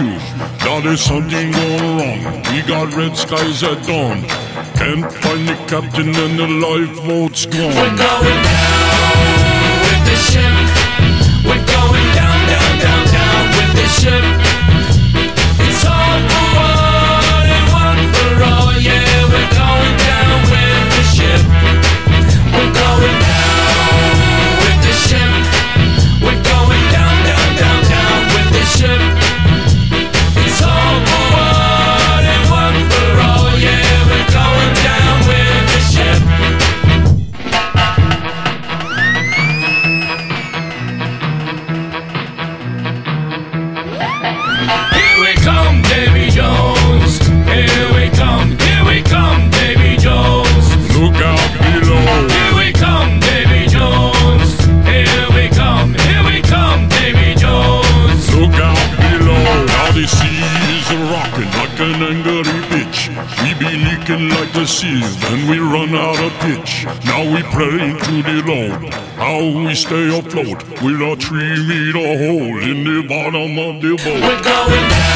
true. There's something going wrong. We got red skies at dawn. Can't find the captain and the lifeboat's gone. We're going down with the ship. We're going down, down, down, down with the ship. boat. We're not trim it hole in the bottom of the boat. We're going.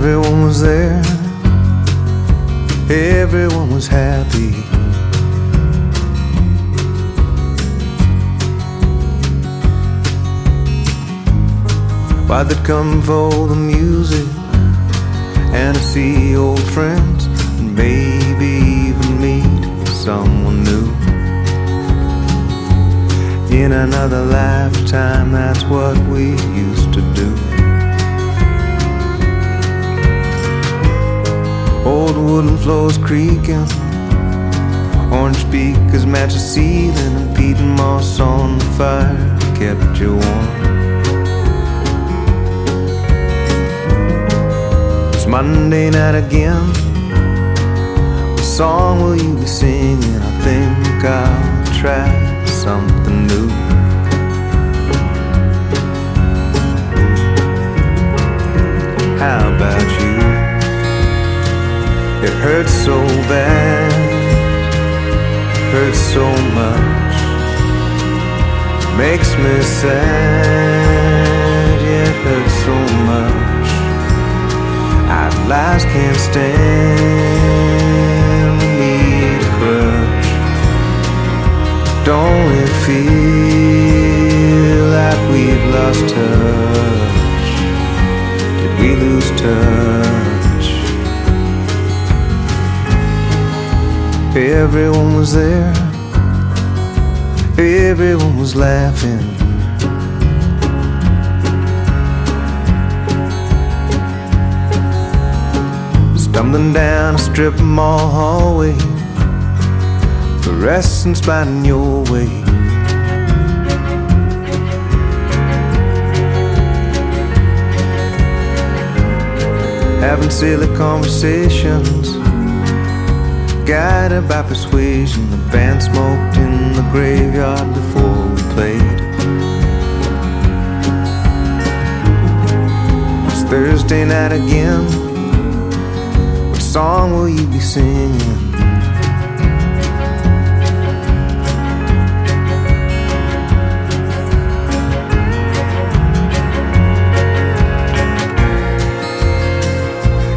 Everyone was there, everyone was happy. Why they'd come for the music and to see old friends and maybe even meet someone new. In another lifetime, that's what we used Old wooden floors creaking, orange speakers match the ceiling, and peat and moss on the fire kept you warm. It's Monday night again. What song will you be singing? I think I'll try something new. How about you? It hurts so bad, hurts so much, makes me sad. Yeah, it hurts so much. Our lives can't stand me to crush. Don't it feel like we've lost touch? Did we lose touch? Everyone was there, everyone was laughing. Stumbling down a strip mall hallway, fluorescent spotting your way. Having silly conversations guided by persuasion. The band smoked in the graveyard before we played. It's Thursday night again. What song will you be singing?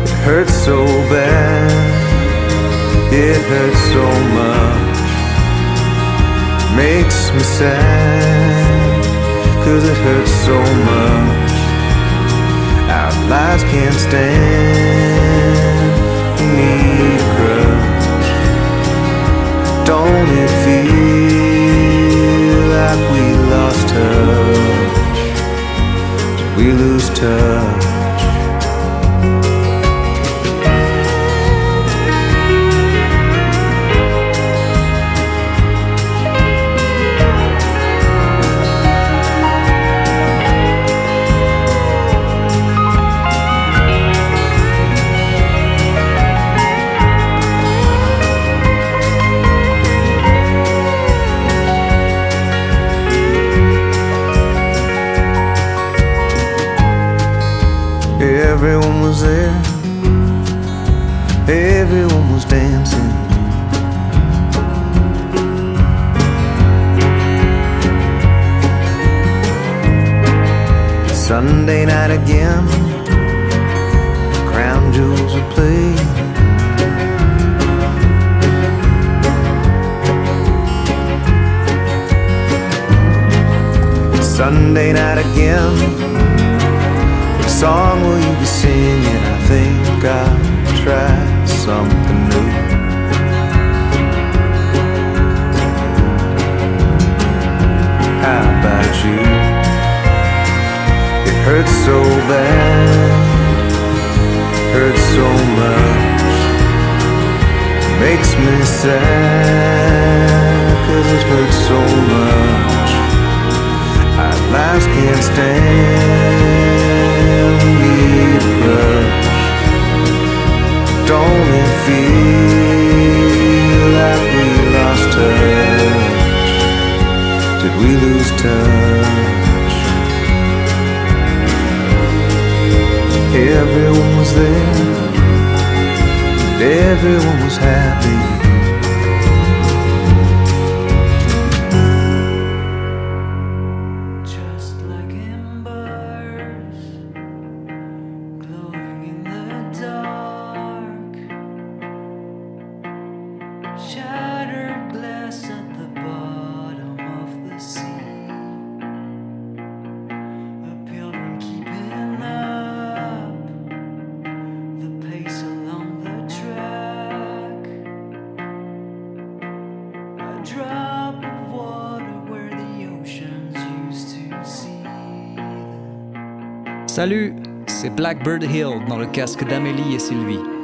It hurts so bad. It hurts so much, makes me sad, cause it hurts so much. Our lives can't stand, we need a. Don't it feel like we lost touch? We lose touch? Song will you be singing? I think I'll try something new. How about you? It hurts so bad, hurts so much, makes me sad, cause it hurts so much. I lives can't stand, Don't it feel that we lost touch? Did we lose touch? Everyone was there, everyone was happy. Salut, c'est Blackbird Hill dans le casque d'Amélie et Sylvie.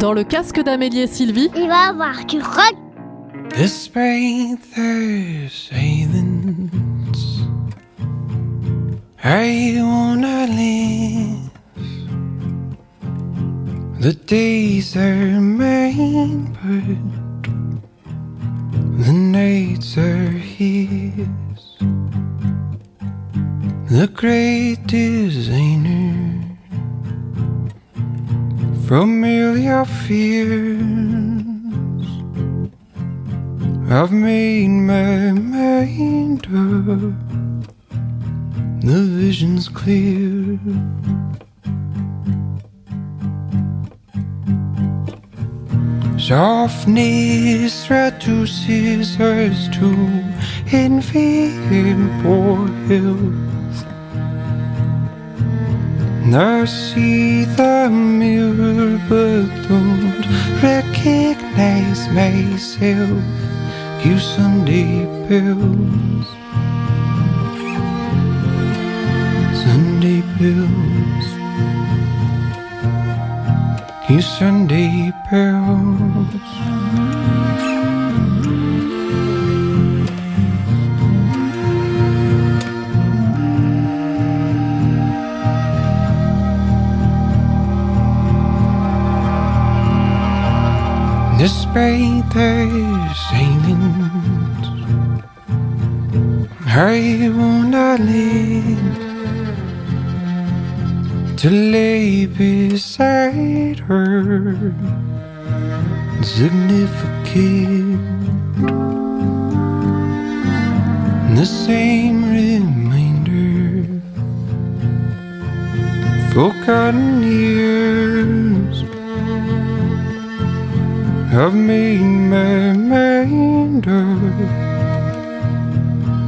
Dans le casque d'Amélie et Sylvie, Il va avoir du rock. Their silence, I wanna live. The days are mine, but the nights are his. The great designer familiar fears. I've made my mind up. The vision's clear. Softness reduces us to envy and poor health. I see the mirror but don't recognize myself. You Sunday bills, Sunday pills, you Sunday bills. Their silence, I wanna live to lay beside her, significant. The same reminder, for forgotten years. Made my mind up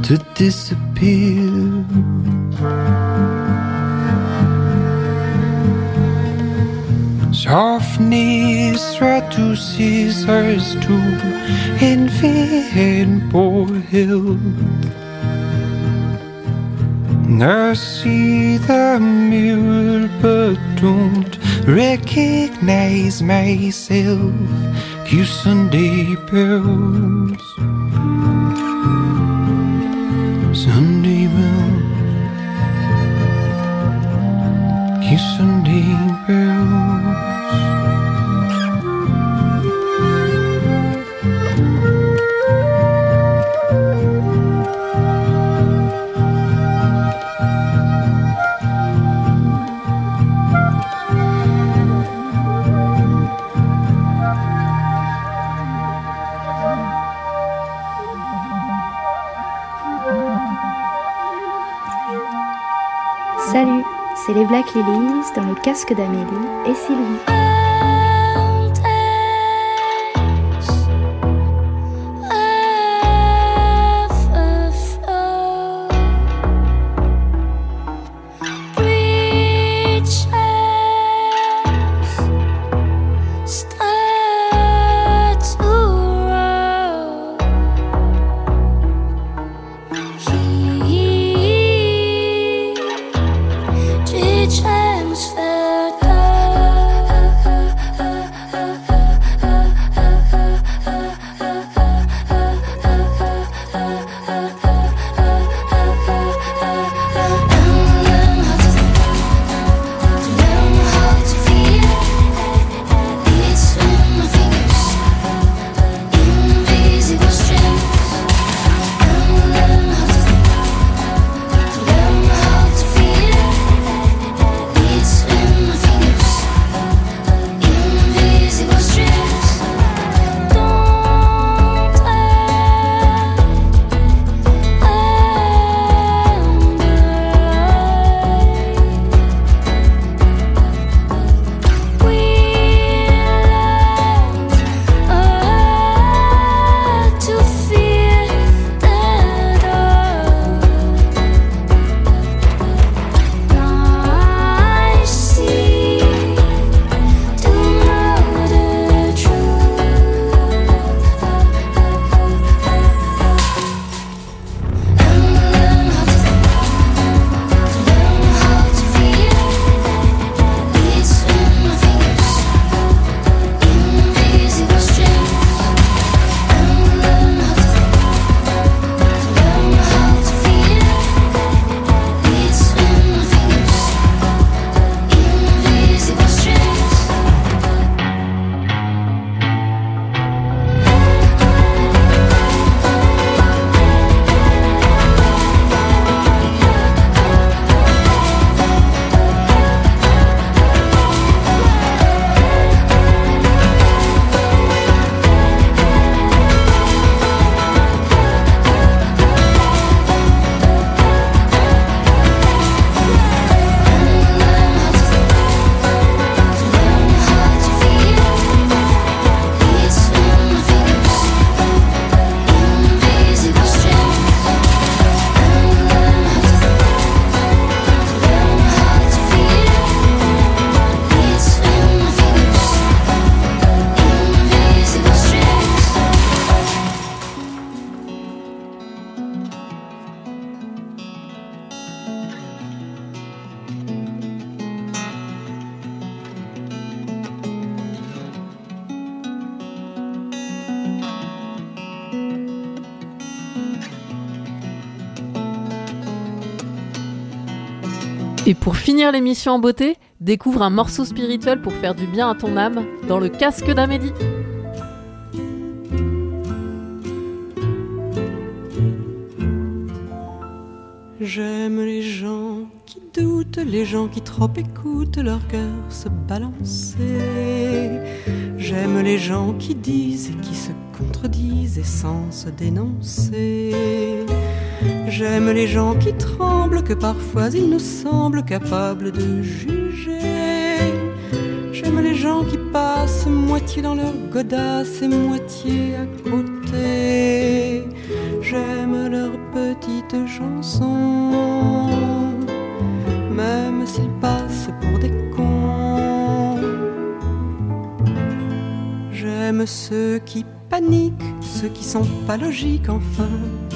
to disappear. Softness reduces us to envy and poor health. I see the mirror but don't recognize myself. You Sunday bells, Sunday bells, you Black Lilies dans le casque d'Amélie et Sylvie. Et pour finir l'émission en beauté, découvre un morceau spirituel pour faire du bien à ton âme dans le casque d'Amélie. J'aime les gens qui doutent, les gens qui trop écoutent leur cœur se balancer. J'aime les gens qui disent et qui se contredisent et sans se dénoncer. J'aime les gens qui tremblent, que parfois ils nous semblent capables de juger. J'aime les gens qui passent moitié dans leur godasse et moitié à côté. J'aime leurs petites chansons, même s'ils passent pour des cons. J'aime ceux qui paniquent, ceux qui sont pas logiques, enfin,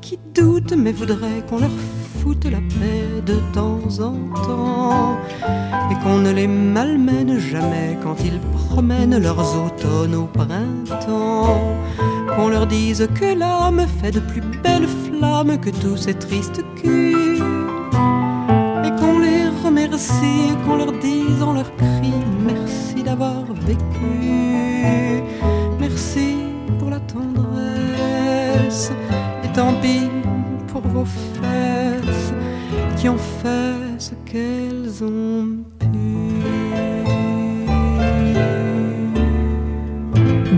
qui doutent mais voudraient qu'on leur foute la paix de temps en temps. Et qu'on ne les malmène jamais quand ils promènent leurs automnes au printemps. Qu'on leur dise que l'âme fait de plus belles flammes que tous ces tristes culs. Et qu'on les remercie, qu'on leur dise en leur cri merci d'avoir vécu,